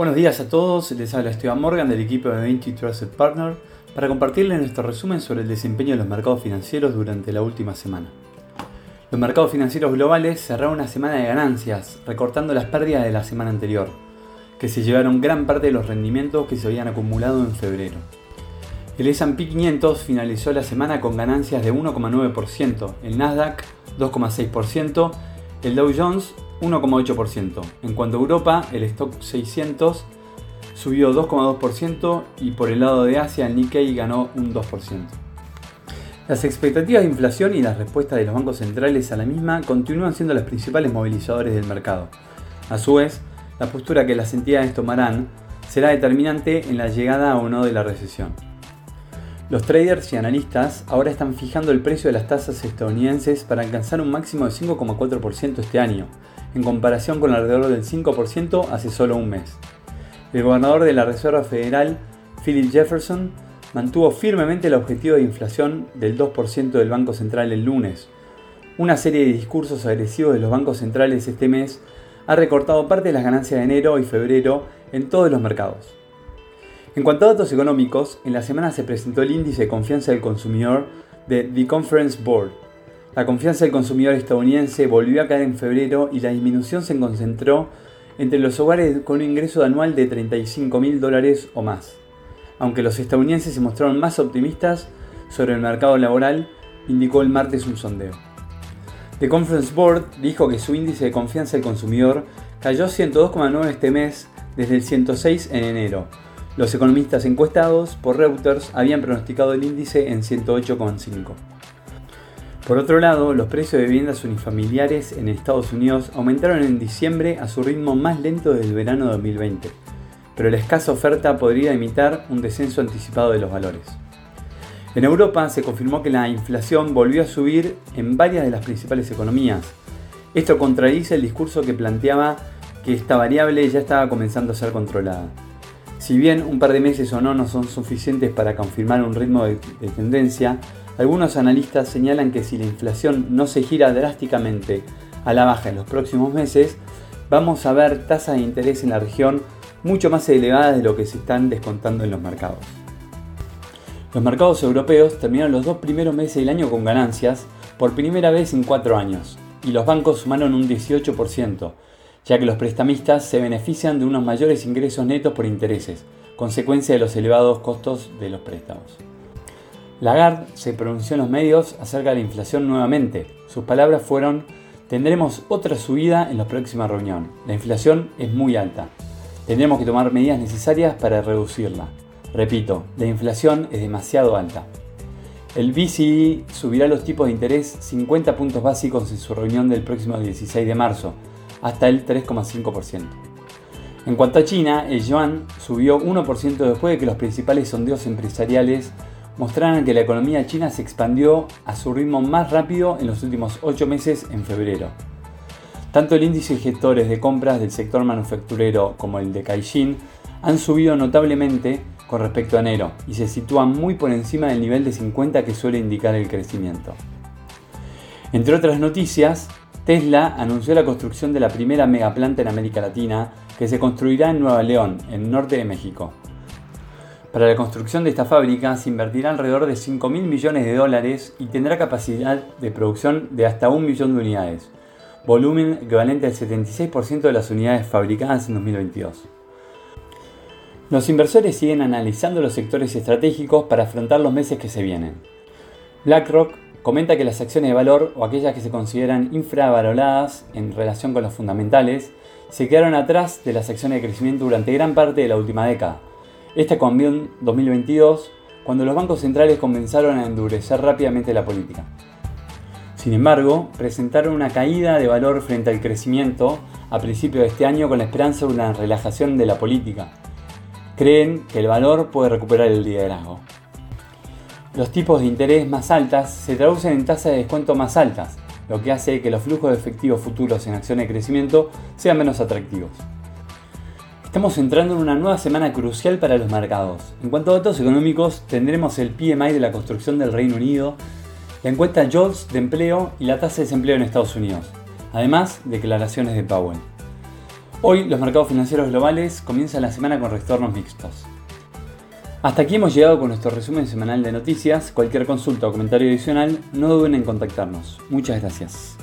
Buenos días a todos, les habla Esteban Morgan del equipo de 20 Trusted Partner para compartirles nuestro resumen sobre el desempeño de los mercados financieros durante la última semana. Los mercados financieros globales cerraron una semana de ganancias, recortando las pérdidas de la semana anterior, que se llevaron gran parte de los rendimientos que se habían acumulado en febrero. El S&P 500 finalizó la semana con ganancias de 1,9%, el Nasdaq 2,6%, el Dow Jones 1,8%. En cuanto a Europa, el stock 600 subió 2,2% y por el lado de Asia el Nikkei ganó un 2%. Las expectativas de inflación y las respuestas de los bancos centrales a la misma continúan siendo los principales movilizadores del mercado. A su vez, la postura que las entidades tomarán será determinante en la llegada o no de la recesión. Los traders y analistas ahora están fijando el precio de las tasas estadounidenses para alcanzar un máximo de 5,4% este año, en comparación con alrededor del 5% hace solo un mes. El gobernador de la Reserva Federal, Philip Jefferson, mantuvo firmemente el objetivo de inflación del 2% del Banco Central el lunes. Una serie de discursos agresivos de los bancos centrales este mes ha recortado parte de las ganancias de enero y febrero en todos los mercados. En cuanto a datos económicos, en la semana se presentó el índice de confianza del consumidor de The Conference Board. La confianza del consumidor estadounidense volvió a caer en febrero y la disminución se concentró entre los hogares con un ingreso anual de 35 mil dólares o más. Aunque los estadounidenses se mostraron más optimistas sobre el mercado laboral, indicó el martes un sondeo. The Conference Board dijo que su índice de confianza del consumidor cayó 102,9 este mes desde el 106 en enero, los economistas encuestados por Reuters habían pronosticado el índice en 108,5. Por otro lado, los precios de viviendas unifamiliares en Estados Unidos aumentaron en diciembre a su ritmo más lento desde el verano de 2020, pero la escasa oferta podría imitar un descenso anticipado de los valores. En Europa se confirmó que la inflación volvió a subir en varias de las principales economías. Esto contradice el discurso que planteaba que esta variable ya estaba comenzando a ser controlada. Si bien un par de meses o no no son suficientes para confirmar un ritmo de, tendencia, algunos analistas señalan que si la inflación no se gira drásticamente a la baja en los próximos meses, vamos a ver tasas de interés en la región mucho más elevadas de lo que se están descontando en los mercados. Los mercados europeos terminaron los dos primeros meses del año con ganancias por primera vez en cuatro años, y los bancos sumaron un 18%, ya que los prestamistas se benefician de unos mayores ingresos netos por intereses, consecuencia de los elevados costos de los préstamos. Lagarde se pronunció en los medios acerca de la inflación nuevamente. Sus palabras fueron, tendremos otra subida en la próxima reunión. La inflación es muy alta. Tendremos que tomar medidas necesarias para reducirla. Repito, la inflación es demasiado alta. El BCE subirá los tipos de interés 50 puntos básicos en su reunión del próximo 16 de marzo, hasta el 3,5%. En cuanto a China, el yuan subió 1% después de que los principales sondeos empresariales mostraran que la economía china se expandió a su ritmo más rápido en los últimos 8 meses en febrero. Tanto el índice de gestores de compras del sector manufacturero como el de Caixin han subido notablemente con respecto a enero y se sitúan muy por encima del nivel de 50 que suele indicar el crecimiento. Entre otras noticias, Tesla anunció la construcción de la primera megaplanta en América Latina que se construirá en Nueva León, en norte de México. Para la construcción de esta fábrica se invertirá alrededor de 5 mil millones de dólares y tendrá capacidad de producción de hasta un millón de unidades, volumen equivalente al 76% de las unidades fabricadas en 2022. Los inversores siguen analizando los sectores estratégicos para afrontar los meses que se vienen. BlackRock comenta que las acciones de valor o aquellas que se consideran infravaloradas en relación con los fundamentales se quedaron atrás de las acciones de crecimiento durante gran parte de la última década. Esta cambió en 2022 cuando los bancos centrales comenzaron a endurecer rápidamente la política. Sin embargo, presentaron una caída de valor frente al crecimiento a principios de este año con la esperanza de una relajación de la política. Creen que el valor puede recuperar el liderazgo. Los tipos de interés más altas se traducen en tasas de descuento más altas, lo que hace que los flujos de efectivos futuros en acciones de crecimiento sean menos atractivos. Estamos entrando en una nueva semana crucial para los mercados. En cuanto a datos económicos, tendremos el PMI de la construcción del Reino Unido, la encuesta JOLTS de empleo y la tasa de desempleo en Estados Unidos, además declaraciones de Powell. Hoy los mercados financieros globales comienzan la semana con retornos mixtos. Hasta aquí hemos llegado con nuestro resumen semanal de noticias. Cualquier consulta o comentario adicional, no duden en contactarnos. Muchas gracias.